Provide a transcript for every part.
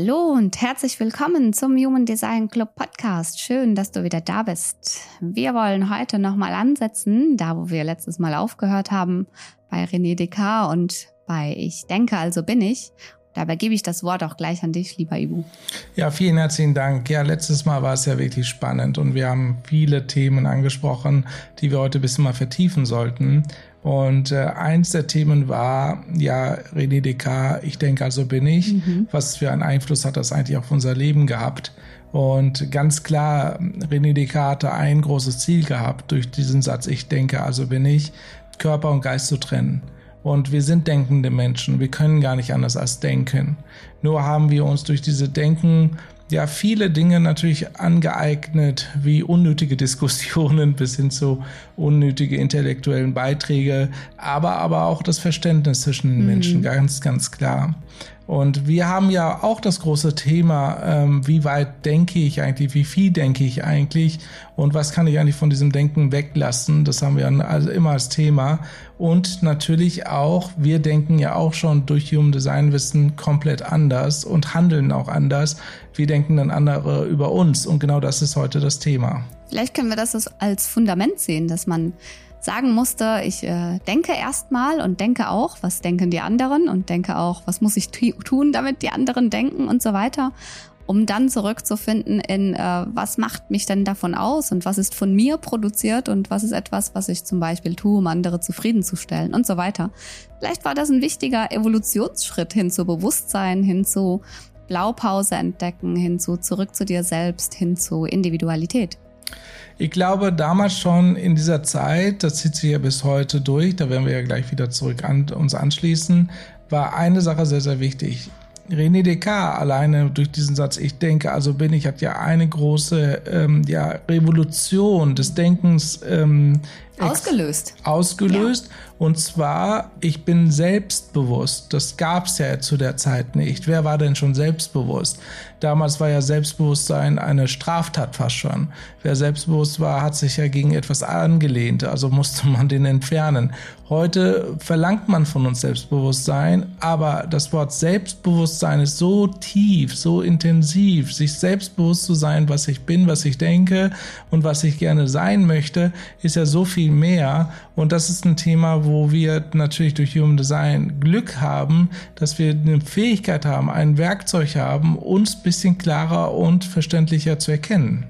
Hallo und herzlich willkommen zum Human Design Club Podcast. Schön, dass du wieder da bist. Wir wollen heute nochmal ansetzen, da wo wir letztes Mal aufgehört haben, bei René Descartes und bei Ich denke, also bin ich. Dabei gebe ich das Wort auch gleich an dich, lieber Ibu. Ja, vielen herzlichen Dank. Ja, letztes Mal war es ja wirklich spannend und wir haben viele Themen angesprochen, die wir heute ein bisschen mal vertiefen sollten. Und äh, eins der Themen war, ja, René Descartes, ich denke, also bin ich. Mhm. Was für einen Einfluss hat das eigentlich auf unser Leben gehabt? Und ganz klar, René Descartes hatte ein großes Ziel gehabt durch diesen Satz, ich denke, also bin ich, Körper und Geist zu trennen. Und wir sind denkende Menschen, wir können gar nicht anders als denken. Nur haben wir uns durch diese Denken ja viele Dinge natürlich angeeignet, wie unnötige Diskussionen bis hin zu unnötige intellektuellen Beiträge, aber aber auch das Verständnis zwischen den mhm. Menschen, ganz, ganz klar. Und wir haben ja auch das große Thema, ähm, wie weit denke ich eigentlich, wie viel denke ich eigentlich und was kann ich eigentlich von diesem Denken weglassen. Das haben wir also immer als Thema. Und natürlich auch, wir denken ja auch schon durch Human Design Wissen komplett anders und handeln auch anders. Wie denken dann andere über uns? Und genau das ist heute das Thema. Vielleicht können wir das als Fundament sehen, dass man sagen musste, ich äh, denke erstmal und denke auch, was denken die anderen und denke auch, was muss ich tun, damit die anderen denken und so weiter, um dann zurückzufinden in, äh, was macht mich denn davon aus und was ist von mir produziert und was ist etwas, was ich zum Beispiel tue, um andere zufriedenzustellen und so weiter. Vielleicht war das ein wichtiger Evolutionsschritt hin zu Bewusstsein, hin zu Blaupause entdecken, hin zu zurück zu dir selbst, hin zu Individualität. Ich glaube, damals schon in dieser Zeit, das zieht sich ja bis heute durch, da werden wir ja gleich wieder zurück an uns anschließen, war eine Sache sehr, sehr wichtig. René Descartes alleine durch diesen Satz, ich denke, also bin ich, hat ja eine große ähm, ja, Revolution des Denkens ähm, ausgelöst. Ausgelöst. Ja. Und zwar, ich bin selbstbewusst. Das gab es ja zu der Zeit nicht. Wer war denn schon selbstbewusst? Damals war ja Selbstbewusstsein eine Straftat fast schon. Wer selbstbewusst war, hat sich ja gegen etwas angelehnt, also musste man den entfernen. Heute verlangt man von uns Selbstbewusstsein, aber das Wort Selbstbewusstsein ist so tief, so intensiv, sich selbstbewusst zu sein, was ich bin, was ich denke und was ich gerne sein möchte, ist ja so viel mehr. Und das ist ein Thema, wo wir natürlich durch Human Design Glück haben, dass wir eine Fähigkeit haben, ein Werkzeug haben, uns bisschen klarer und verständlicher zu erkennen.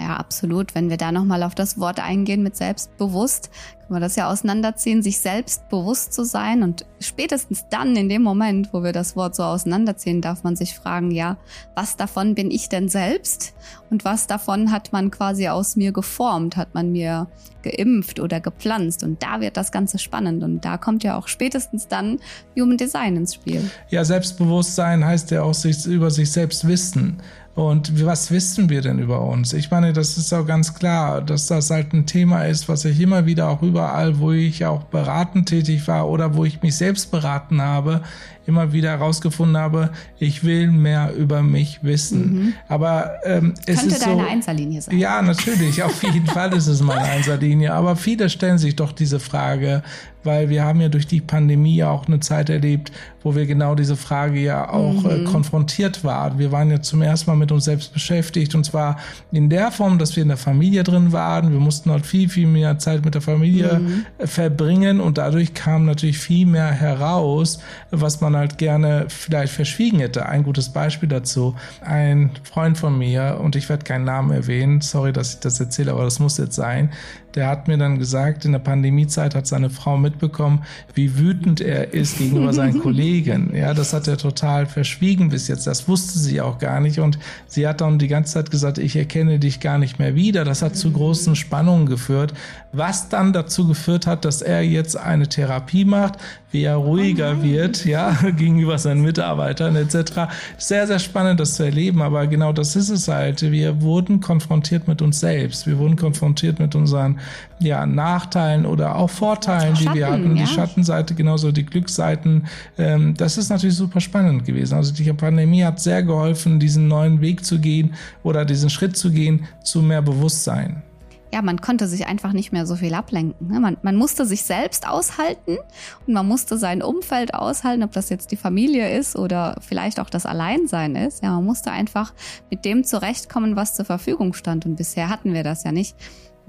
Ja, absolut. Wenn wir da nochmal auf das Wort eingehen mit selbstbewusst, können wir das ja auseinanderziehen, sich selbst bewusst zu sein. Und spätestens dann, in dem Moment, wo wir das Wort so auseinanderziehen, darf man sich fragen, ja, was davon bin ich denn selbst? Und was davon hat man quasi aus mir geformt? Hat man mir geimpft oder gepflanzt? Und da wird das Ganze spannend. Und da kommt ja auch spätestens dann Human Design ins Spiel. Ja, Selbstbewusstsein heißt ja auch sich, über sich selbst wissen. Und was wissen wir denn über uns? Ich meine, das ist auch ganz klar, dass das halt ein Thema ist, was ich immer wieder auch überall, wo ich auch beratend tätig war oder wo ich mich selbst beraten habe, immer wieder herausgefunden habe, ich will mehr über mich wissen. Mhm. Aber ähm, es Könnte ist deine so, Einserlinie sein. Ja, natürlich, auf jeden Fall ist es meine Einserlinie. Aber viele stellen sich doch diese Frage, weil wir haben ja durch die Pandemie auch eine Zeit erlebt, wo wir genau diese Frage ja auch äh, mhm. äh, konfrontiert waren. Wir waren ja zum ersten Mal mit uns selbst beschäftigt und zwar in der Form, dass wir in der Familie drin waren. Wir mussten halt viel, viel mehr Zeit mit der Familie mhm. Äh, verbringen und dadurch kam natürlich viel mehr heraus, was man halt gerne vielleicht verschwiegen hätte. Ein gutes Beispiel dazu. Ein Freund von mir, und ich werde keinen Namen erwähnen, sorry, dass ich das erzähle, aber das muss jetzt sein, der hat mir dann gesagt, in der Pandemiezeit hat seine Frau mitbekommen, wie wütend er ist gegenüber seinen Kollegen. Ja, das hat er total verschwiegen bis jetzt. Das wusste sie auch gar nicht. Und Sie hat dann die ganze Zeit gesagt, ich erkenne dich gar nicht mehr wieder. Das hat zu großen Spannungen geführt, was dann dazu geführt hat, dass er jetzt eine Therapie macht, wie er ruhiger oh wird, ja, gegenüber seinen Mitarbeitern etc. Sehr, sehr spannend, das zu erleben, aber genau das ist es halt. Wir wurden konfrontiert mit uns selbst. Wir wurden konfrontiert mit unseren ja, Nachteilen oder auch Vorteilen, Schatten, die wir hatten. Ja. Die Schattenseite, genauso die Glücksseiten. Ähm, das ist natürlich super spannend gewesen. Also die Pandemie hat sehr geholfen, diesen neuen Weg zu gehen oder diesen Schritt zu gehen zu mehr Bewusstsein ja, man konnte sich einfach nicht mehr so viel ablenken. Ne? Man, man musste sich selbst aushalten und man musste sein Umfeld aushalten, ob das jetzt die Familie ist oder vielleicht auch das Alleinsein ist. Ja, man musste einfach mit dem zurechtkommen, was zur Verfügung stand. Und bisher hatten wir das ja nicht.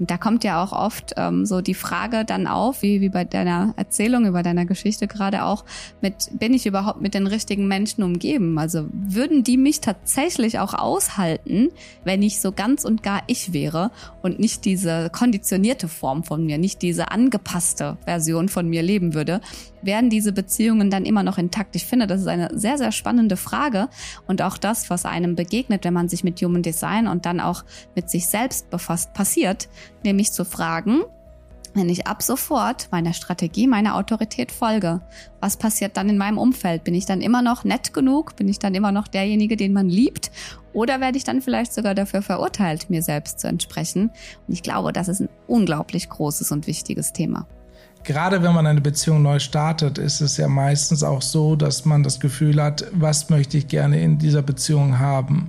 Und da kommt ja auch oft ähm, so die Frage dann auf, wie, wie bei deiner Erzählung, über deiner Geschichte gerade auch, mit, bin ich überhaupt mit den richtigen Menschen umgeben? Also würden die mich tatsächlich auch aushalten, wenn ich so ganz und gar ich wäre und nicht diese konditionierte Form von mir, nicht diese angepasste Version von mir leben würde? Werden diese Beziehungen dann immer noch intakt? Ich finde, das ist eine sehr, sehr spannende Frage und auch das, was einem begegnet, wenn man sich mit Human Design und dann auch mit sich selbst befasst, passiert, nämlich zu fragen, wenn ich ab sofort meiner Strategie, meiner Autorität folge, was passiert dann in meinem Umfeld? Bin ich dann immer noch nett genug? Bin ich dann immer noch derjenige, den man liebt? Oder werde ich dann vielleicht sogar dafür verurteilt, mir selbst zu entsprechen? Und ich glaube, das ist ein unglaublich großes und wichtiges Thema gerade wenn man eine Beziehung neu startet, ist es ja meistens auch so, dass man das Gefühl hat, was möchte ich gerne in dieser Beziehung haben.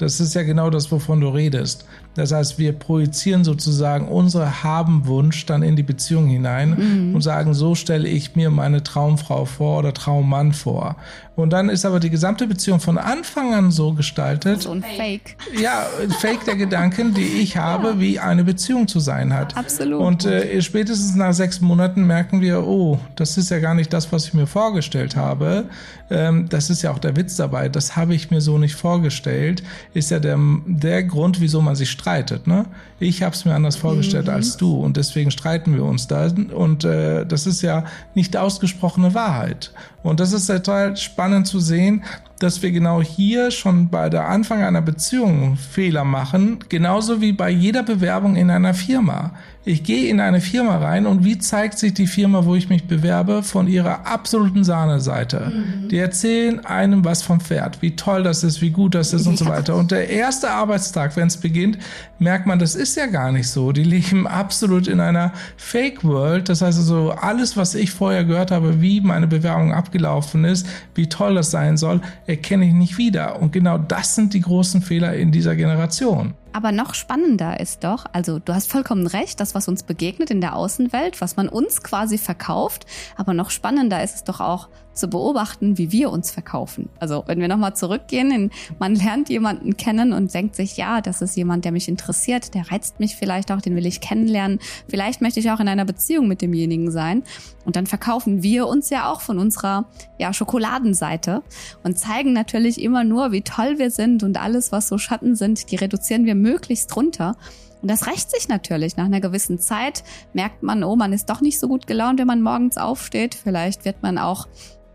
Das ist ja genau das, wovon du redest. Das heißt, wir projizieren sozusagen unsere Habenwunsch dann in die Beziehung hinein mhm. und sagen, so stelle ich mir meine Traumfrau vor oder Traummann vor. Und dann ist aber die gesamte Beziehung von Anfang an so gestaltet. So ein Fake. Ja, Fake der Gedanken, die ich habe, ja. wie eine Beziehung zu sein hat. Absolut. Und äh, spätestens nach sechs Monaten merken wir, oh, das ist ja gar nicht das, was ich mir vorgestellt habe. Ähm, das ist ja auch der Witz dabei. Das habe ich mir so nicht vorgestellt. Ist ja der, der Grund, wieso man sich streitet. Ne? Ich habe es mir anders vorgestellt mhm. als du und deswegen streiten wir uns da. Und äh, das ist ja nicht ausgesprochene Wahrheit. Und das ist total spannend zu sehen, dass wir genau hier schon bei der Anfang einer Beziehung Fehler machen, genauso wie bei jeder Bewerbung in einer Firma. Ich gehe in eine Firma rein und wie zeigt sich die Firma, wo ich mich bewerbe, von ihrer absoluten Sahneseite. Mhm. Die erzählen einem was vom Pferd, wie toll das ist, wie gut das ist und so weiter. Und der erste Arbeitstag, wenn es beginnt, merkt man, das ist ja gar nicht so. Die leben absolut in einer Fake World. Das heißt also, alles, was ich vorher gehört habe, wie meine Bewerbung abgelaufen ist, wie toll das sein soll, erkenne ich nicht wieder. Und genau das sind die großen Fehler in dieser Generation. Aber noch spannender ist doch, also du hast vollkommen recht, das, was uns begegnet in der Außenwelt, was man uns quasi verkauft, aber noch spannender ist es doch auch zu beobachten, wie wir uns verkaufen. Also wenn wir nochmal zurückgehen, man lernt jemanden kennen und denkt sich, ja, das ist jemand, der mich interessiert, der reizt mich vielleicht auch, den will ich kennenlernen, vielleicht möchte ich auch in einer Beziehung mit demjenigen sein. Und dann verkaufen wir uns ja auch von unserer ja, Schokoladenseite und zeigen natürlich immer nur, wie toll wir sind und alles, was so Schatten sind, die reduzieren wir möglichst runter. Und das rächt sich natürlich. Nach einer gewissen Zeit merkt man, oh, man ist doch nicht so gut gelaunt, wenn man morgens aufsteht. Vielleicht wird man auch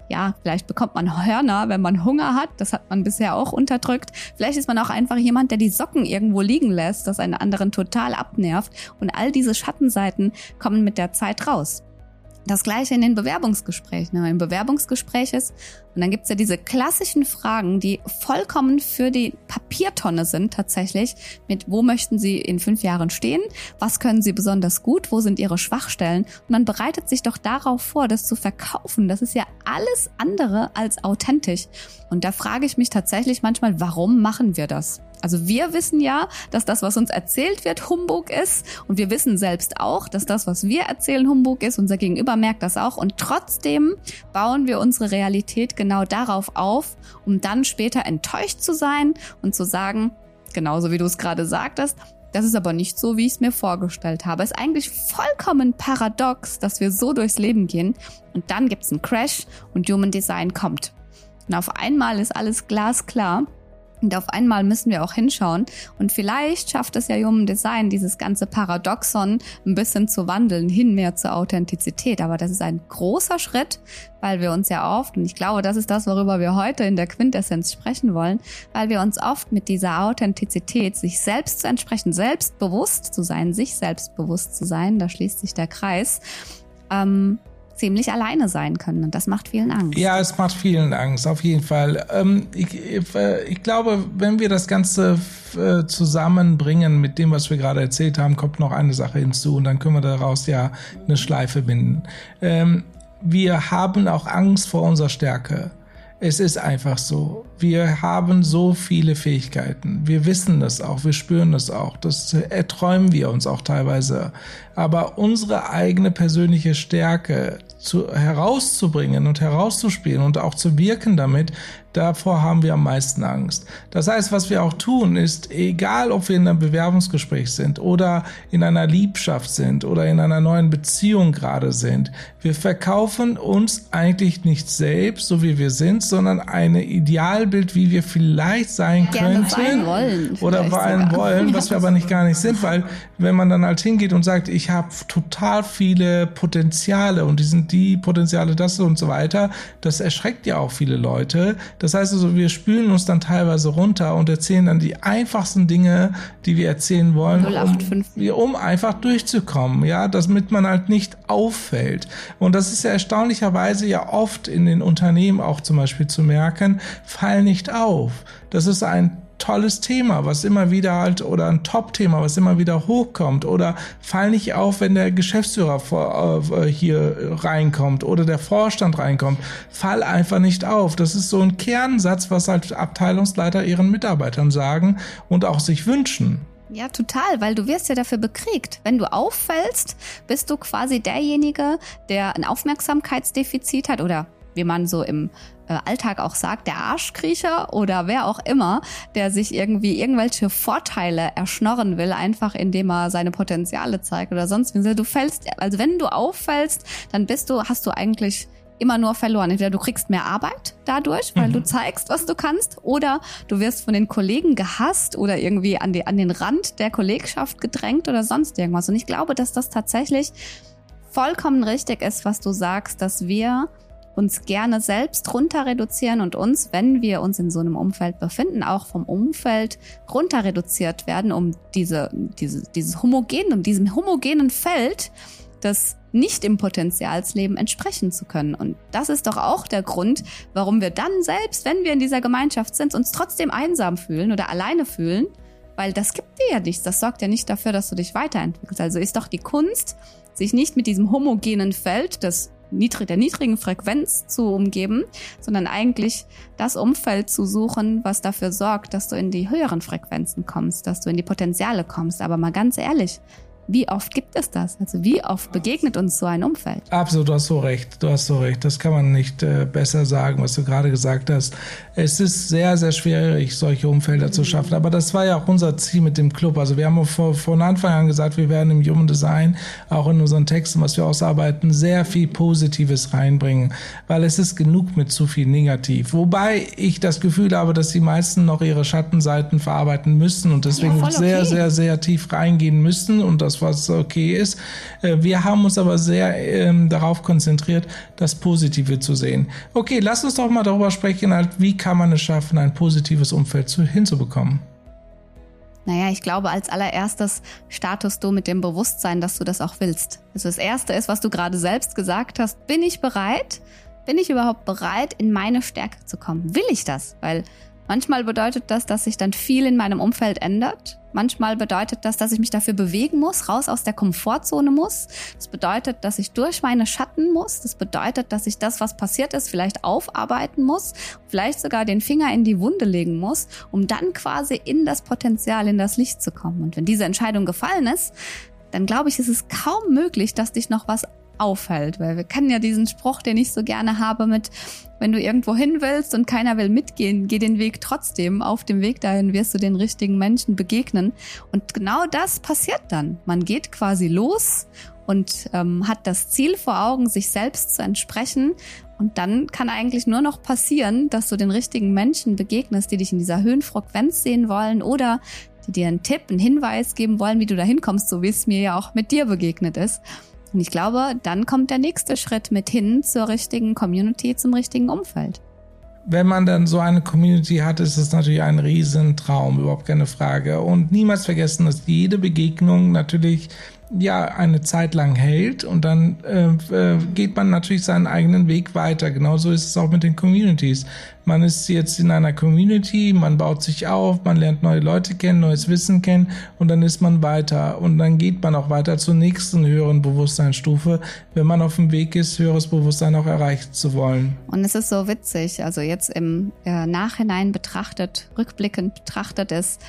ja, vielleicht bekommt man Hörner, wenn man Hunger hat. Das hat man bisher auch unterdrückt. Vielleicht ist man auch einfach jemand, der die Socken irgendwo liegen lässt, das einen anderen total abnervt. Und all diese Schattenseiten kommen mit der Zeit raus. Das gleiche in den Bewerbungsgesprächen. Im Bewerbungsgespräch ist, und dann gibt's ja diese klassischen Fragen, die vollkommen für die Papiertonne sind tatsächlich, mit wo möchten Sie in fünf Jahren stehen, was können Sie besonders gut, wo sind Ihre Schwachstellen. Und man bereitet sich doch darauf vor, das zu verkaufen. Das ist ja alles andere als authentisch. Und da frage ich mich tatsächlich manchmal, warum machen wir das? Also wir wissen ja, dass das, was uns erzählt wird, Humbug ist. Und wir wissen selbst auch, dass das, was wir erzählen, Humbug ist. Unser Gegenüber merkt das auch. Und trotzdem bauen wir unsere Realität genau darauf auf, um dann später enttäuscht zu sein und zu sagen, genauso wie du es gerade sagtest, das ist aber nicht so, wie ich es mir vorgestellt habe. Es ist eigentlich vollkommen paradox, dass wir so durchs Leben gehen und dann gibt es einen Crash und Human Design kommt. Und auf einmal ist alles glasklar Und auf einmal müssen wir auch hinschauen. Und vielleicht schafft es ja Human Design, dieses ganze Paradoxon ein bisschen zu wandeln, hin mehr zur Authentizität. Aber das ist ein großer Schritt, weil wir uns ja oft, und ich glaube, das ist das, worüber wir heute in der Quintessenz sprechen wollen, weil wir uns oft mit dieser Authentizität, sich selbst zu entsprechen, selbstbewusst zu sein, sich selbstbewusst zu sein, da schließt sich der Kreis, ähm, ziemlich alleine sein können. Und das macht vielen Angst. Ja, es macht vielen Angst, auf jeden Fall. Ähm, ich, äh, ich, glaube, wenn wir das Ganze äh, zusammenbringen mit dem, was wir gerade erzählt haben, kommt noch eine Sache hinzu und dann können wir daraus ja eine Schleife binden. Ähm, wir haben auch Angst vor unserer Stärke. Es ist einfach so. Wir haben so viele Fähigkeiten. Wir wissen das auch, wir spüren das auch. Das erträumen wir uns auch teilweise. Aber unsere eigene persönliche Stärke zu, herauszubringen und herauszuspielen und auch zu wirken damit, davor haben wir am meisten Angst. Das heißt, was wir auch tun, ist, egal ob wir in einem Bewerbungsgespräch sind oder in einer Liebschaft sind oder in einer neuen Beziehung gerade sind, wir verkaufen uns eigentlich nicht selbst, so wie wir sind, sondern ein Idealbild, wie wir vielleicht sein Gerne könnten wollen, oder sein wollen, was wir aber nicht gar nicht sind, weil wenn man dann halt hingeht und sagt, ich habe total viele Potenziale und die sind die Potenziale das und so weiter, das erschreckt ja auch viele Leute. Das heißt also, wir spülen uns dann teilweise runter und erzählen dann die einfachsten Dinge, die wir erzählen wollen, um, um, einfach durchzukommen, ja, damit man halt nicht auffällt. Und das ist ja erstaunlicherweise ja oft in den Unternehmen auch zum Beispiel zu merken, fall nicht auf. Das ist ein tolles Thema, was immer wieder halt, oder ein Top-Thema, was immer wieder hochkommt, oder fall nicht auf, wenn der Geschäftsführer vor, äh, hier reinkommt oder der Vorstand reinkommt. Fall einfach nicht auf. Das ist so ein Kernsatz, was halt Abteilungsleiter ihren Mitarbeitern sagen und auch sich wünschen. Ja, total, weil du wirst ja dafür bekriegt. Wenn du auffällst, bist du quasi derjenige, der ein Aufmerksamkeitsdefizit hat oder wie man so im Alltag auch sagt, der Arschkriecher oder wer auch immer, der sich irgendwie irgendwelche Vorteile erschnorren will, einfach indem er seine Potenziale zeigt oder sonst wie. Du fällst, also wenn du auffällst, dann bist du, hast du eigentlich immer nur verloren. Entweder du kriegst mehr Arbeit dadurch, weil mhm. du zeigst, was du kannst, oder du wirst von den Kollegen gehasst oder irgendwie an, die, an den Rand der Kollegschaft gedrängt oder sonst irgendwas. Und ich glaube, dass das tatsächlich vollkommen richtig ist, was du sagst, dass wir uns gerne selbst runter reduzieren und uns, wenn wir uns in so einem Umfeld befinden, auch vom Umfeld runter reduziert werden, um diese, diese, dieses homogen, um diesem homogenen Feld des nicht im Potenzialsleben entsprechen zu können. Und das ist doch auch der Grund, warum wir dann selbst, wenn wir in dieser Gemeinschaft sind, uns trotzdem einsam fühlen oder alleine fühlen, weil das gibt dir ja nichts. Das sorgt ja nicht dafür, dass du dich weiterentwickelst. Also ist doch die Kunst, sich nicht mit diesem homogenen Feld des niedrig, der niedrigen Frequenz zu umgeben, sondern eigentlich das Umfeld zu suchen, was dafür sorgt, dass du in die höheren Frequenzen kommst, dass du in die Potenziale kommst. Aber mal ganz ehrlich, wie oft gibt es das? Also wie oft begegnet uns so ein Umfeld? Absolut, du hast so recht. Du hast so recht. Das kann man nicht äh, besser sagen, was du gerade gesagt hast. Es ist sehr, sehr schwierig, solche Umfelder mhm. zu schaffen. Aber das war ja auch unser Ziel mit dem Club. Also wir haben vor, von Anfang an gesagt, wir werden im Human Design, auch in unseren Texten, was wir ausarbeiten, sehr viel Positives reinbringen, weil es ist genug mit zu viel Negativ. Wobei ich das Gefühl habe, dass die meisten noch ihre Schattenseiten verarbeiten müssen und deswegen ja, okay. sehr, sehr, sehr tief reingehen müssen und das was okay ist. Äh, wir haben uns aber sehr ähm, darauf konzentriert, das Positive zu sehen. Okay, lass uns doch mal darüber sprechen, halt, wie kann man es schaffen, ein positives Umfeld zu, hinzubekommen. Naja, ich glaube, als allererstes startest du mit dem Bewusstsein, dass du das auch willst. Also das Erste ist, was du gerade selbst gesagt hast, bin ich bereit? Bin ich überhaupt bereit, in meine Stärke zu kommen? Will ich das? Weil Manchmal bedeutet das, dass sich dann viel in meinem Umfeld ändert. Manchmal bedeutet das, dass ich mich dafür bewegen muss, raus aus der Komfortzone muss. Das bedeutet, dass ich durch meine Schatten muss. Das bedeutet, dass ich das, was passiert ist, vielleicht aufarbeiten muss, vielleicht sogar den Finger in die Wunde legen muss, um dann quasi in das Potenzial, in das Licht zu kommen. Und wenn diese Entscheidung gefallen ist, dann glaube ich, ist es kaum möglich, dass dich noch was auffällt, weil wir kennen ja diesen Spruch, den ich so gerne habe mit, wenn du irgendwo hin willst und keiner will mitgehen, geh den Weg trotzdem. Auf dem Weg dahin wirst du den richtigen Menschen begegnen. Und genau das passiert dann. Man geht quasi los und ähm, hat das Ziel vor Augen, sich selbst zu entsprechen. Und dann kann eigentlich nur noch passieren, dass du den richtigen Menschen begegnest, die dich in dieser Höhenfrequenz sehen wollen oder die dir einen Tipp, einen Hinweis geben wollen, wie du da hinkommst, so wie es mir ja auch mit dir begegnet ist. Und ich glaube, dann kommt der nächste Schritt mit hin zur richtigen Community, zum richtigen Umfeld. Wenn man dann so eine Community hat, ist es natürlich ein Riesentraum, überhaupt keine Frage. Und niemals vergessen, dass jede Begegnung natürlich ja eine Zeit lang hält und dann äh, äh, geht man natürlich seinen eigenen Weg weiter. Genauso ist es auch mit den Communities. Man ist jetzt in einer Community, man baut sich auf, man lernt neue Leute kennen, neues Wissen kennen und dann ist man weiter und dann geht man auch weiter zur nächsten höheren Bewusstseinsstufe, wenn man auf dem Weg ist, höheres Bewusstsein auch erreichen zu wollen. Und es ist so witzig, also jetzt im äh, Nachhinein betrachtet, rückblickend betrachtet ist,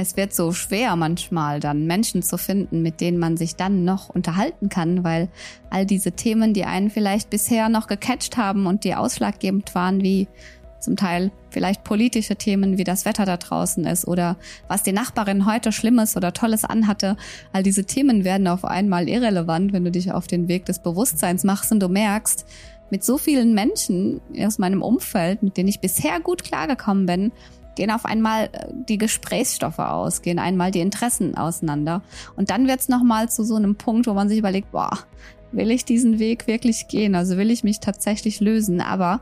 es wird so schwer manchmal dann Menschen zu finden, mit denen man sich dann noch unterhalten kann, weil all diese Themen, die einen vielleicht bisher noch gecatcht haben und die ausschlaggebend waren, wie zum Teil vielleicht politische Themen, wie das Wetter da draußen ist oder was die Nachbarin heute Schlimmes oder Tolles anhatte. All diese Themen werden auf einmal irrelevant, wenn du dich auf den Weg des Bewusstseins machst und du merkst, mit so vielen Menschen aus meinem Umfeld, mit denen ich bisher gut klargekommen bin, gehen auf einmal äh, die Gesprächsstoffe aus, gehen einmal die Interessen auseinander. Und dann wird es nochmal zu so einem Punkt, wo man sich überlegt, boah, will ich diesen Weg wirklich gehen? Also will ich mich tatsächlich lösen? Aber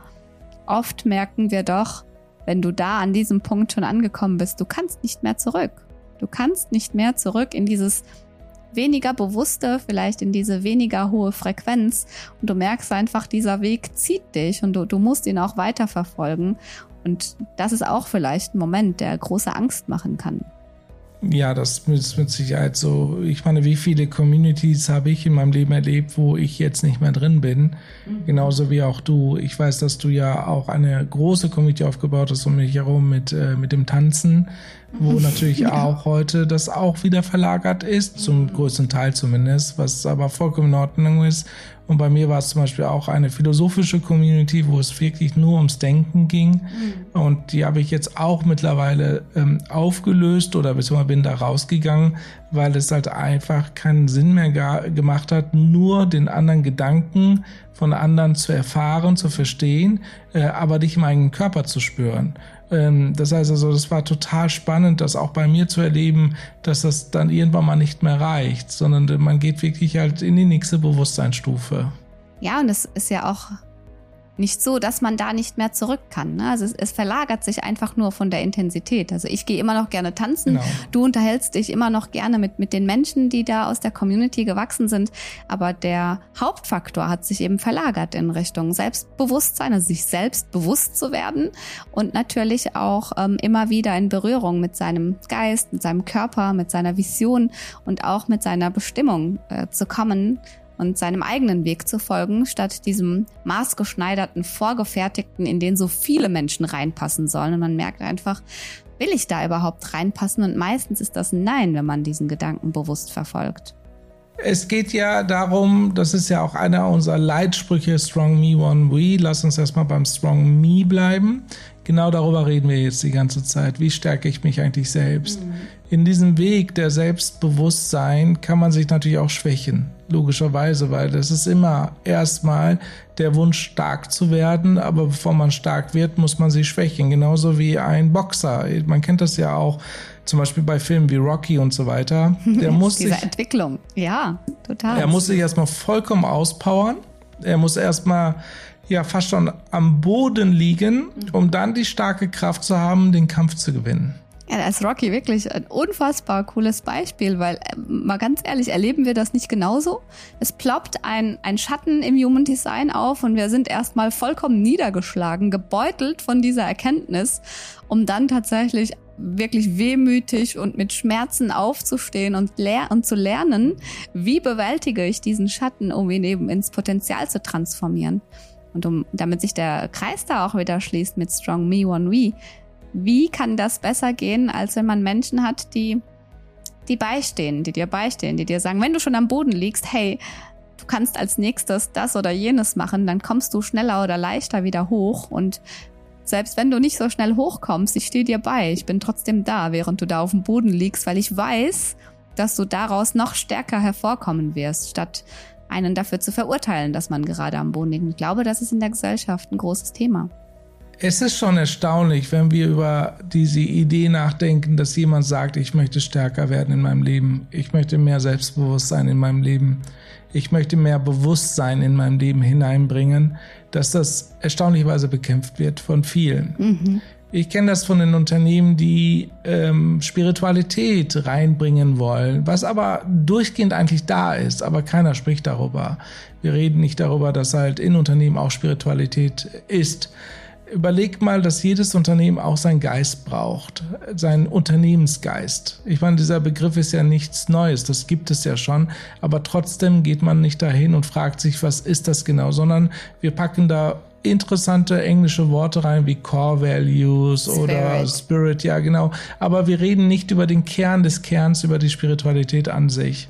oft merken wir doch, wenn du da an diesem Punkt schon angekommen bist, du kannst nicht mehr zurück. Du kannst nicht mehr zurück in dieses weniger bewusste, vielleicht in diese weniger hohe Frequenz. Und du merkst einfach, dieser Weg zieht dich und du, du musst ihn auch weiterverfolgen. Und das ist auch vielleicht ein Moment, der große Angst machen kann. Ja, das ist mit Sicherheit so. Ich meine, wie viele Communities habe ich in meinem Leben erlebt, wo ich jetzt nicht mehr drin bin? Mhm. Genauso wie auch du. Ich weiß, dass du ja auch eine große Community aufgebaut hast um mich herum mit, äh, mit dem Tanzen, wo natürlich auch heute das auch wieder verlagert ist, zum größten Teil zumindest, was aber vollkommen in Ordnung ist. Und bei mir war es zum Beispiel auch eine philosophische Community, wo es wirklich nur ums Denken ging. Mhm. Und die habe ich jetzt auch mittlerweile ähm, aufgelöst oder beziehungsweise bin da rausgegangen, weil es halt einfach keinen Sinn mehr gemacht hat, nur den anderen Gedanken von anderen zu erfahren, zu verstehen, äh, aber nicht im eigenen Körper zu spüren. Ähm, das heißt also, das war total spannend, das auch bei mir zu erleben, dass das dann irgendwann mal nicht mehr reicht, sondern man geht wirklich halt in die nächste Bewusstseinsstufe. Ja, und es ist ja auch nicht so, dass man da nicht mehr zurück kann. Ne? Also es, es, verlagert sich einfach nur von der Intensität. Also ich gehe immer noch gerne tanzen. Genau. Du unterhältst dich immer noch gerne mit, mit den Menschen, die da aus der Community gewachsen sind. Aber der Hauptfaktor hat sich eben verlagert in Richtung Selbstbewusstsein, also sich selbst bewusst zu werden und natürlich auch ähm, immer wieder in Berührung mit seinem Geist, mit seinem Körper, mit seiner Vision und auch mit seiner Bestimmung äh, zu kommen und seinem eigenen Weg zu folgen, statt diesem maßgeschneiderten, vorgefertigten, in den so viele Menschen reinpassen sollen. Und man merkt einfach, will ich da überhaupt reinpassen? Und meistens ist das Nein, wenn man diesen Gedanken bewusst verfolgt. Es geht ja darum, das ist ja auch einer unserer Leitsprüche, Strong Me One We. Lass uns erstmal beim Strong Me bleiben. Genau darüber reden wir jetzt die ganze Zeit. Wie stärke ich mich eigentlich selbst? Mhm. In diesem Weg der Selbstbewusstsein kann man sich natürlich auch schwächen, logischerweise, weil das ist immer erstmal der Wunsch, stark zu werden, aber bevor man stark wird, muss man sich schwächen. Genauso wie ein Boxer. Man kennt das ja auch zum Beispiel bei Filmen wie Rocky und so weiter. Der muss Diese sich, Entwicklung, ja, total. Er muss sich erstmal vollkommen auspowern. Er muss erstmal ja fast schon am Boden liegen, um dann die starke Kraft zu haben, den Kampf zu gewinnen. Ja, da ist Rocky wirklich ein unfassbar cooles Beispiel, weil äh, mal ganz ehrlich, erleben wir das nicht genauso? Es ploppt ein, ein Schatten im Human Design auf und wir sind erstmal vollkommen niedergeschlagen, gebeutelt von dieser Erkenntnis, um dann tatsächlich wirklich wehmütig und mit Schmerzen aufzustehen und, lehr und zu lernen, wie bewältige ich diesen Schatten, um ihn eben ins Potenzial zu transformieren. Und um, damit sich der Kreis da auch wieder schließt mit Strong Me One We, wie kann das besser gehen, als wenn man Menschen hat, die, die beistehen, die dir beistehen, die dir sagen, wenn du schon am Boden liegst, hey, du kannst als nächstes das oder jenes machen, dann kommst du schneller oder leichter wieder hoch und selbst wenn du nicht so schnell hochkommst, ich stehe dir bei, ich bin trotzdem da, während du da auf dem Boden liegst, weil ich weiß, dass du daraus noch stärker hervorkommen wirst, statt einen dafür zu verurteilen, dass man gerade am Boden liegt. Ich glaube, das ist in der Gesellschaft ein großes Thema. Es ist schon erstaunlich, wenn wir über diese Idee nachdenken, dass jemand sagt, ich möchte stärker werden in meinem Leben, ich möchte mehr Selbstbewusstsein in meinem Leben, ich möchte mehr Bewusstsein in meinem Leben hineinbringen, dass das erstaunlicherweise bekämpft wird von vielen. Mhm. Ich kenne das von den Unternehmen, die ähm, Spiritualität reinbringen wollen, was aber durchgehend eigentlich da ist, aber keiner spricht darüber. Wir reden nicht darüber, dass halt in Unternehmen auch Spiritualität ist. Überleg mal, dass jedes Unternehmen auch seinen Geist braucht, seinen Unternehmensgeist. Ich meine, dieser Begriff ist ja nichts Neues, das gibt es ja schon, aber trotzdem geht man nicht dahin und fragt sich, was ist das genau, sondern wir packen da interessante englische Worte rein wie Core Values Spirit. oder Spirit, ja genau. Aber wir reden nicht über den Kern des Kerns, über die Spiritualität an sich.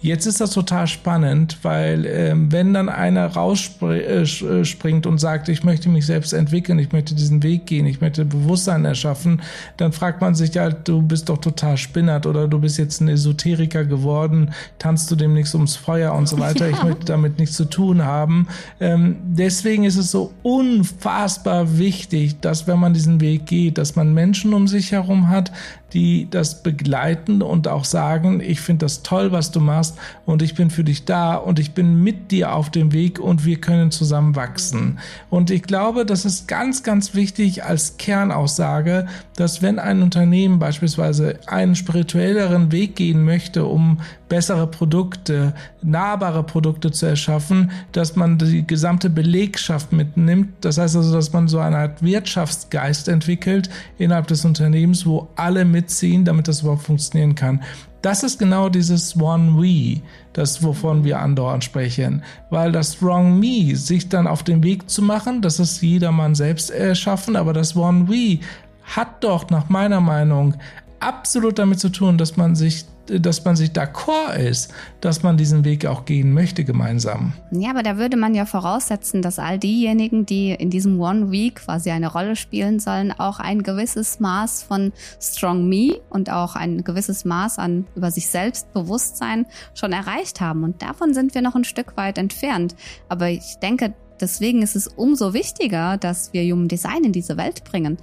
Jetzt ist das total spannend, weil ähm, wenn dann einer rausspringt äh, und sagt, ich möchte mich selbst entwickeln, ich möchte diesen Weg gehen, ich möchte Bewusstsein erschaffen, dann fragt man sich ja, du bist doch total spinnert oder du bist jetzt ein Esoteriker geworden, tanzt du demnächst ums Feuer und so weiter. Ja. Ich möchte damit nichts zu tun haben. Ähm, deswegen ist es so unfassbar wichtig, dass wenn man diesen Weg geht, dass man Menschen um sich herum hat, die das begleiten und auch sagen, ich finde das toll, was du machst und ich bin für dich da und ich bin mit dir auf dem Weg und wir können zusammen wachsen. Und ich glaube, das ist ganz, ganz wichtig als Kernaussage, dass wenn ein Unternehmen beispielsweise einen spirituelleren Weg gehen möchte, um bessere Produkte, nahbare Produkte zu erschaffen, dass man die gesamte Belegschaft mitnimmt. Das heißt also, dass man so eine Art Wirtschaftsgeist entwickelt innerhalb des Unternehmens, wo alle mit mitziehen, damit das überhaupt funktionieren kann. Das ist genau dieses One We, das wovon wir andauernd sprechen, weil das Strong Me, sich dann auf den Weg zu machen, das ist jedermann selbst erschaffen, aber das One We hat doch nach meiner Meinung absolut damit zu tun, dass man sich dass man sich d'accord ist, dass man diesen Weg auch gehen möchte gemeinsam. Ja, aber da würde man ja voraussetzen, dass all diejenigen, die in diesem One Week quasi eine Rolle spielen sollen, auch ein gewisses Maß von Strong Me und auch ein gewisses Maß an über sich selbst Bewusstsein schon erreicht haben. Und davon sind wir noch ein Stück weit entfernt. Aber ich denke, deswegen ist es umso wichtiger, dass wir Human Design in diese Welt bringen.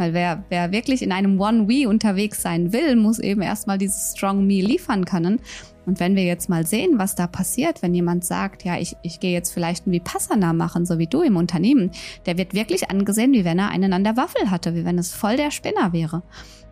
Weil wer, wer wirklich in einem One-We unterwegs sein will, muss eben erstmal dieses Strong Me liefern können. Und wenn wir jetzt mal sehen, was da passiert, wenn jemand sagt, ja, ich, ich gehe jetzt vielleicht ein Vipassana machen, so wie du im Unternehmen, der wird wirklich angesehen, wie wenn er einen an der Waffel hatte, wie wenn es voll der Spinner wäre.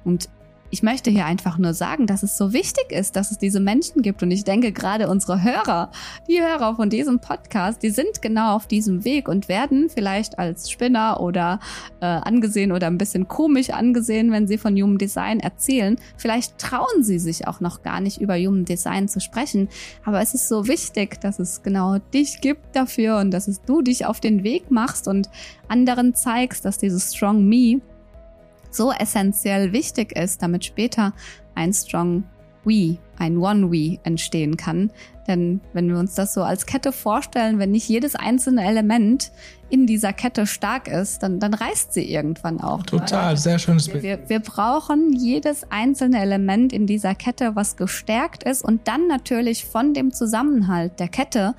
Und ich möchte hier einfach nur sagen, dass es so wichtig ist, dass es diese Menschen gibt. Und ich denke gerade unsere Hörer, die Hörer von diesem Podcast, die sind genau auf diesem Weg und werden vielleicht als Spinner oder äh, angesehen oder ein bisschen komisch angesehen, wenn sie von Human Design erzählen. Vielleicht trauen sie sich auch noch gar nicht über Human Design zu sprechen. Aber es ist so wichtig, dass es genau dich gibt dafür und dass es du dich auf den Weg machst und anderen zeigst, dass dieses Strong Me so essentiell wichtig ist, damit später ein Strong We, ein One We entstehen kann. Denn wenn wir uns das so als Kette vorstellen, wenn nicht jedes einzelne Element in dieser Kette stark ist, dann, dann reißt sie irgendwann auch. Total, sehr schönes Bild. Wir, wir brauchen jedes einzelne Element in dieser Kette, was gestärkt ist und dann natürlich von dem Zusammenhalt der Kette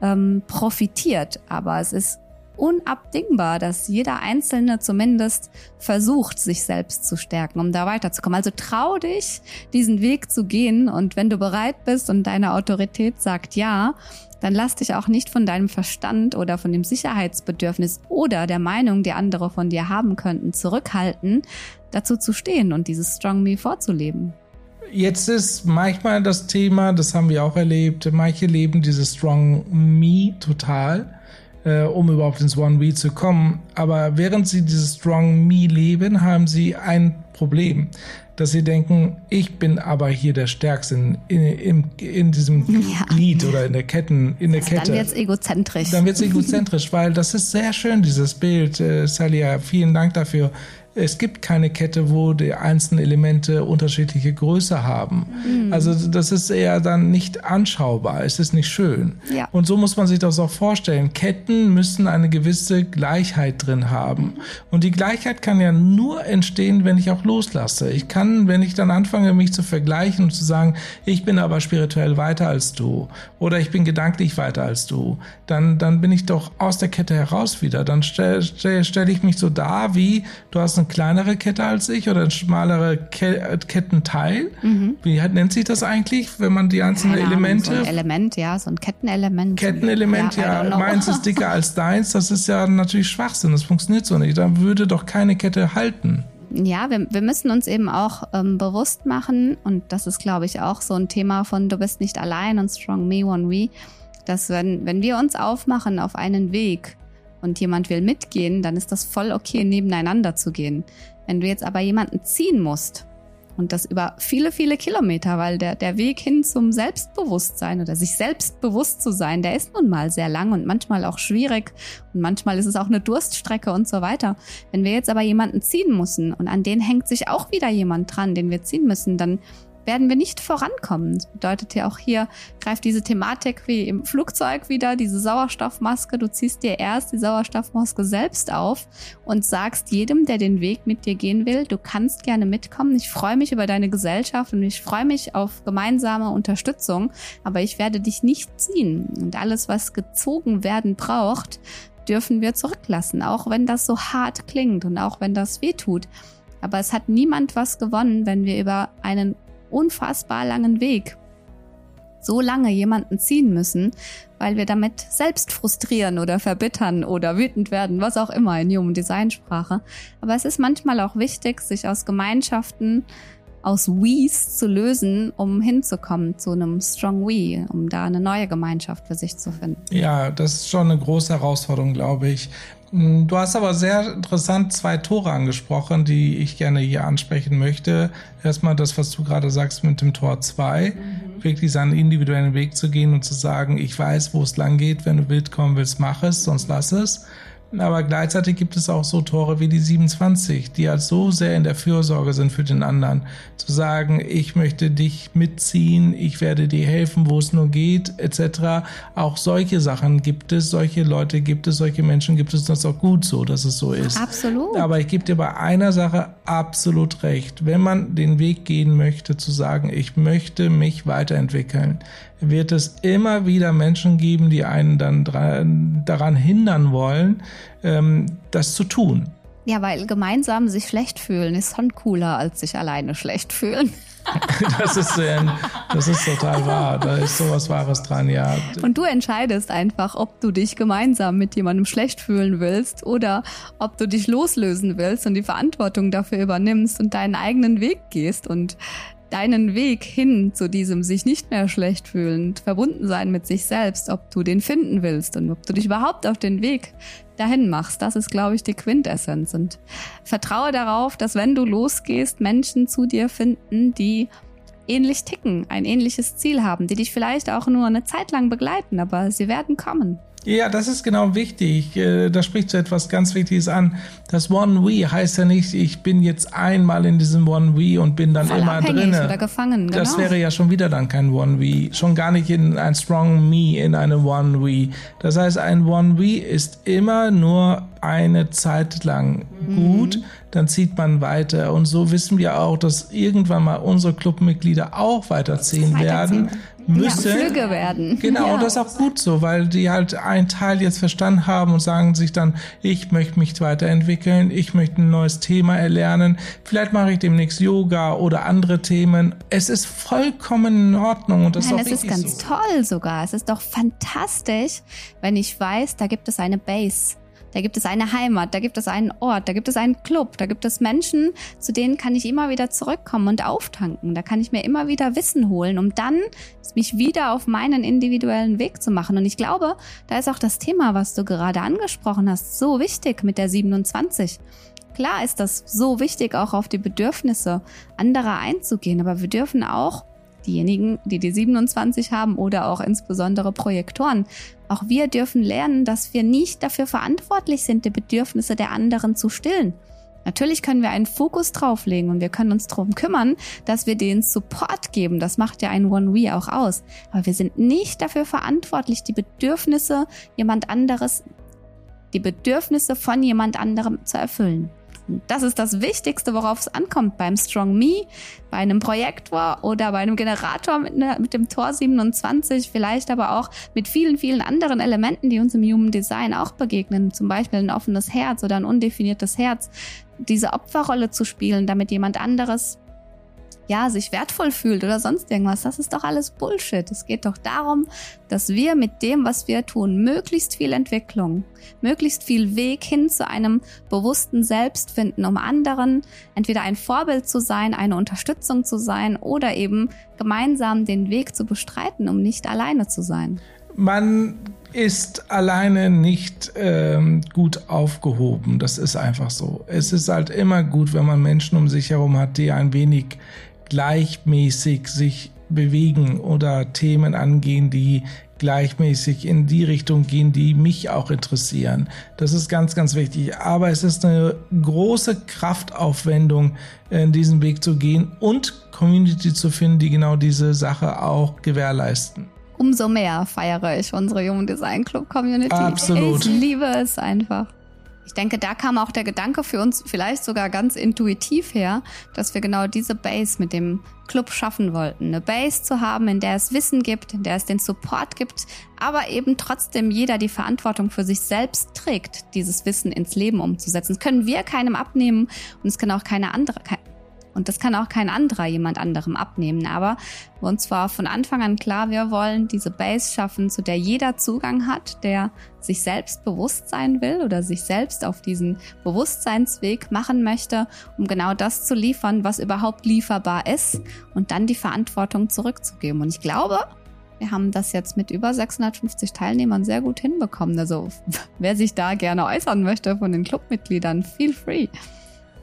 ähm, profitiert. Aber es ist unabdingbar, dass jeder Einzelne zumindest versucht, sich selbst zu stärken, um da weiterzukommen. Also trau dich, diesen Weg zu gehen und wenn du bereit bist und deine Autorität sagt ja, dann lass dich auch nicht von deinem Verstand oder von dem Sicherheitsbedürfnis oder der Meinung, die andere von dir haben könnten, zurückhalten, dazu zu stehen und dieses Strong Me vorzuleben. Jetzt ist manchmal das Thema, das haben wir auch erlebt, manche leben dieses Strong Me total äh, um überhaupt ins One We zu kommen. Aber während sie dieses Strong Me leben, haben sie ein Problem, dass sie denken, ich bin aber hier der Stärkste in, in, in diesem ja. Glied oder in der Ketten, in der also Kette. Dann wird's egozentrisch. Dann wird's egozentrisch, weil das ist sehr schön, dieses Bild. Äh, Salia, vielen Dank dafür es gibt keine Kette, wo die einzelnen Elemente unterschiedliche Größe haben. Mhm. Also das ist eher dann nicht anschaubar, es ist nicht schön. Ja. Und so muss man sich das auch vorstellen. Ketten müssen eine gewisse Gleichheit drin haben. Und die Gleichheit kann ja nur entstehen, wenn ich auch loslasse. Ich kann wenn ich dann anfange, mich zu vergleichen und zu sagen, ich bin aber spirituell weiter als du oder ich bin gedanklich weiter als du, dann, dann bin ich doch aus der Kette heraus wieder. Dann stelle stell, stell ich mich so dar, wie du hast eine kleinere Kette als ich oder ein schmalere Ke Kettenteil. Mhm. Wie nennt sich das eigentlich, wenn man die einzelnen Keine Elemente... Ahnung, so ein Element, ja, so ein Kettenelement. Kettenelement, ja, ja meins ist dicker als deins, das ist ja natürlich Schwachsinn, das funktioniert so nicht. Dann würde doch keine Kette halten ja, wir, wir müssen uns eben auch ähm, bewusst machen, und das ist, glaube ich, auch so ein Thema von Du bist nicht allein und Strong Me, One We, dass wenn, wenn wir uns aufmachen auf einen Weg und jemand will mitgehen, dann ist das voll okay, nebeneinander zu gehen. Wenn du jetzt aber jemanden ziehen musst, und das über viele, viele Kilometer, weil der, der Weg hin zum Selbstbewusstsein oder sich selbstbewusst zu sein, der ist nun mal sehr lang und manchmal auch schwierig und manchmal ist es auch eine Durststrecke und so weiter. Wenn wir jetzt aber jemanden ziehen müssen und an den hängt sich auch wieder jemand dran, den wir ziehen müssen, dann werden wir nicht vorankommen. Das bedeutet ja auch hier, greift diese Thematik wie im Flugzeug wieder, diese Sauerstoffmaske. Du ziehst dir erst die Sauerstoffmaske selbst auf und sagst jedem, der den Weg mit dir gehen will, du kannst gerne mitkommen. Ich freue mich über deine Gesellschaft und ich freue mich auf gemeinsame Unterstützung, aber ich werde dich nicht ziehen. Und alles, was gezogen werden braucht, dürfen wir zurücklassen, auch wenn das so hart klingt und auch wenn das weh tut. Aber es hat niemand was gewonnen, wenn wir über einen unfassbar langen Weg so lange jemanden ziehen müssen, weil wir damit selbst frustrieren oder verbittern oder wütend werden, was auch immer in Human Design Sprache. Aber es ist manchmal auch wichtig, sich aus Gemeinschaften, aus We's zu lösen, um hinzukommen zu einem Strong We, um da eine neue Gemeinschaft für sich zu finden. Ja, das ist schon eine große Herausforderung, glaube ich. Mm, du hast aber sehr interessant zwei Tore angesprochen, die ich gerne hier ansprechen möchte. Erstmal das, was du gerade sagst mit dem Tor 2, mhm. wirklich seinen individuellen Weg zu gehen und zu sagen, ich weiß, wo es lang geht, wenn du wild kommen willst, mach es, sonst lass es. Aber gleichzeitig gibt es auch so Tore wie die 27, die halt so sehr in der Fürsorge sind für den anderen. Zu sagen, ich möchte dich mitziehen, ich werde dir helfen, wo es nur geht, etc. Auch solche Sachen gibt es, solche Leute gibt es, solche Menschen gibt es. Das ist auch gut so, dass es so ist. Absolut. Aber ich gebe dir bei einer Sache absolut recht. Wenn man den Weg gehen möchte, zu sagen, ich möchte mich weiterentwickeln, wird es immer wieder Menschen geben, die einen dann dran, daran hindern wollen, ähm, das zu tun. Ja, weil gemeinsam sich schlecht fühlen ist schon cooler, als sich alleine schlecht fühlen. das, ist, das ist total wahr. Da ist sowas Wahres dran, ja. Und du entscheidest einfach, ob du dich gemeinsam mit jemandem schlecht fühlen willst oder ob du dich loslösen willst und die Verantwortung dafür übernimmst und deinen eigenen Weg gehst. Und deinen Weg hin zu diesem sich nicht mehr schlecht fühlen, verbunden sein mit sich selbst, ob du den finden willst und ob du dich überhaupt auf den Weg dahin machst. Das ist, glaube ich, die Quintessenz. Und vertraue darauf, dass wenn du losgehst, Menschen zu dir finden, die ähnlich ticken, ein ähnliches Ziel haben, die dich vielleicht auch nur eine Zeit lang begleiten, aber sie werden kommen. Ja, das ist genau wichtig. Äh, da spricht so etwas ganz Wichtiges an. Das One We heißt ja nicht, ich bin jetzt einmal in diesem One We und bin dann Voll immer drin. Oder gefangen, genau. Das wäre ja schon wieder dann kein One We. Schon gar nicht in ein Strong Me, in einem One We. Das heißt, ein One We ist immer nur eine Zeit lang mhm. gut, dann zieht man weiter. Und so wissen wir auch, dass irgendwann mal unsere Clubmitglieder auch weiterziehen, weiterziehen. werden müssen. Ja, Flüge werden. Genau, ja. und das ist auch gut so, weil die halt einen Teil jetzt verstanden haben und sagen sich dann, ich möchte mich weiterentwickeln, ich möchte ein neues Thema erlernen, vielleicht mache ich demnächst Yoga oder andere Themen. Es ist vollkommen in Ordnung und das Nein, ist auch es ist ganz so. toll sogar. Es ist doch fantastisch, wenn ich weiß, da gibt es eine Base da gibt es eine Heimat, da gibt es einen Ort, da gibt es einen Club, da gibt es Menschen, zu denen kann ich immer wieder zurückkommen und auftanken. Da kann ich mir immer wieder Wissen holen, um dann mich wieder auf meinen individuellen Weg zu machen. Und ich glaube, da ist auch das Thema, was du gerade angesprochen hast, so wichtig mit der 27. Klar ist das so wichtig, auch auf die Bedürfnisse anderer einzugehen, aber wir dürfen auch diejenigen, die die 27 haben oder auch insbesondere Projektoren. Auch wir dürfen lernen, dass wir nicht dafür verantwortlich sind, die Bedürfnisse der anderen zu stillen. Natürlich können wir einen Fokus drauflegen und wir können uns darum kümmern, dass wir den Support geben. Das macht ja ein One We auch aus. Aber wir sind nicht dafür verantwortlich, die Bedürfnisse jemand anderes, die Bedürfnisse von jemand anderem zu erfüllen. Das ist das Wichtigste, worauf es ankommt beim Strong Me, bei einem Projektor oder bei einem Generator mit, ne, mit dem Tor 27, vielleicht aber auch mit vielen, vielen anderen Elementen, die uns im Human Design auch begegnen, zum Beispiel ein offenes Herz oder ein undefiniertes Herz, diese Opferrolle zu spielen, damit jemand anderes ja, sich wertvoll fühlt oder sonst irgendwas. Das ist doch alles Bullshit. Es geht doch darum, dass wir mit dem, was wir tun, möglichst viel Entwicklung, möglichst viel Weg hin zu einem bewussten Selbst finden, um anderen entweder ein Vorbild zu sein, eine Unterstützung zu sein oder eben gemeinsam den Weg zu bestreiten, um nicht alleine zu sein. Man ist alleine nicht ähm, gut aufgehoben. Das ist einfach so. Es ist halt immer gut, wenn man Menschen um sich herum hat, die ein wenig gleichmäßig sich bewegen oder Themen angehen, die gleichmäßig in die Richtung gehen, die mich auch interessieren. Das ist ganz, ganz wichtig. Aber es ist eine große Kraftaufwendung, in diesen Weg zu gehen und Community zu finden, die genau diese Sache auch gewährleisten. Umso mehr feiere ich unsere Human Design Club Community. Absolut. Ich liebe es einfach. Ich denke, da kam auch der Gedanke für uns vielleicht sogar ganz intuitiv her, dass wir genau diese Base mit dem Club schaffen wollten. Eine Base zu haben, in der es Wissen gibt, in der es den Support gibt, aber eben trotzdem jeder die Verantwortung für sich selbst trägt, dieses Wissen ins Leben umzusetzen. Das können wir keinem abnehmen und es kann auch keine andere, und das kann auch kein anderer jemand anderem abnehmen. Aber uns war von Anfang an klar, wir wollen diese Base schaffen, zu der jeder Zugang hat, der sich selbst bewusst sein will oder sich selbst auf diesen Bewusstseinsweg machen möchte, um genau das zu liefern, was überhaupt lieferbar ist und dann die Verantwortung zurückzugeben. Und ich glaube, wir haben das jetzt mit über 650 Teilnehmern sehr gut hinbekommen. Also wer sich da gerne äußern möchte von den Clubmitgliedern, feel free.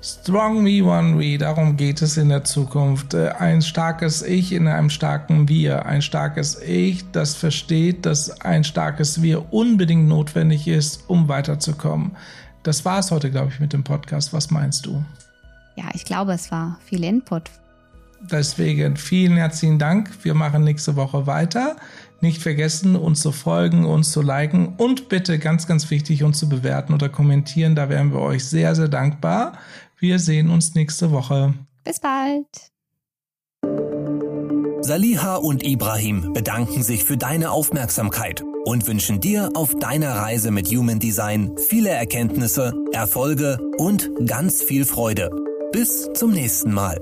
Strong Me One We, darum geht es in der Zukunft. Äh, ein starkes Ich in einem starken Wir. Ein starkes Ich, das versteht, dass ein starkes Wir unbedingt notwendig ist, um weiterzukommen. Das war es heute, glaube ich, mit dem Podcast. Was meinst du? Ja, ich glaube, es war viel Input. Deswegen vielen herzlichen Dank. Wir machen nächste Woche weiter. Nicht vergessen, uns zu folgen, uns zu liken und bitte ganz, ganz wichtig, uns zu bewerten oder kommentieren. Da wären wir euch sehr, sehr dankbar. Wir sehen uns nächste Woche. Bis bald. Saliha und Ibrahim bedanken sich für deine Aufmerksamkeit und wünschen dir auf deiner Reise mit Human Design viele Erkenntnisse, Erfolge und ganz viel Freude. Bis zum nächsten Mal.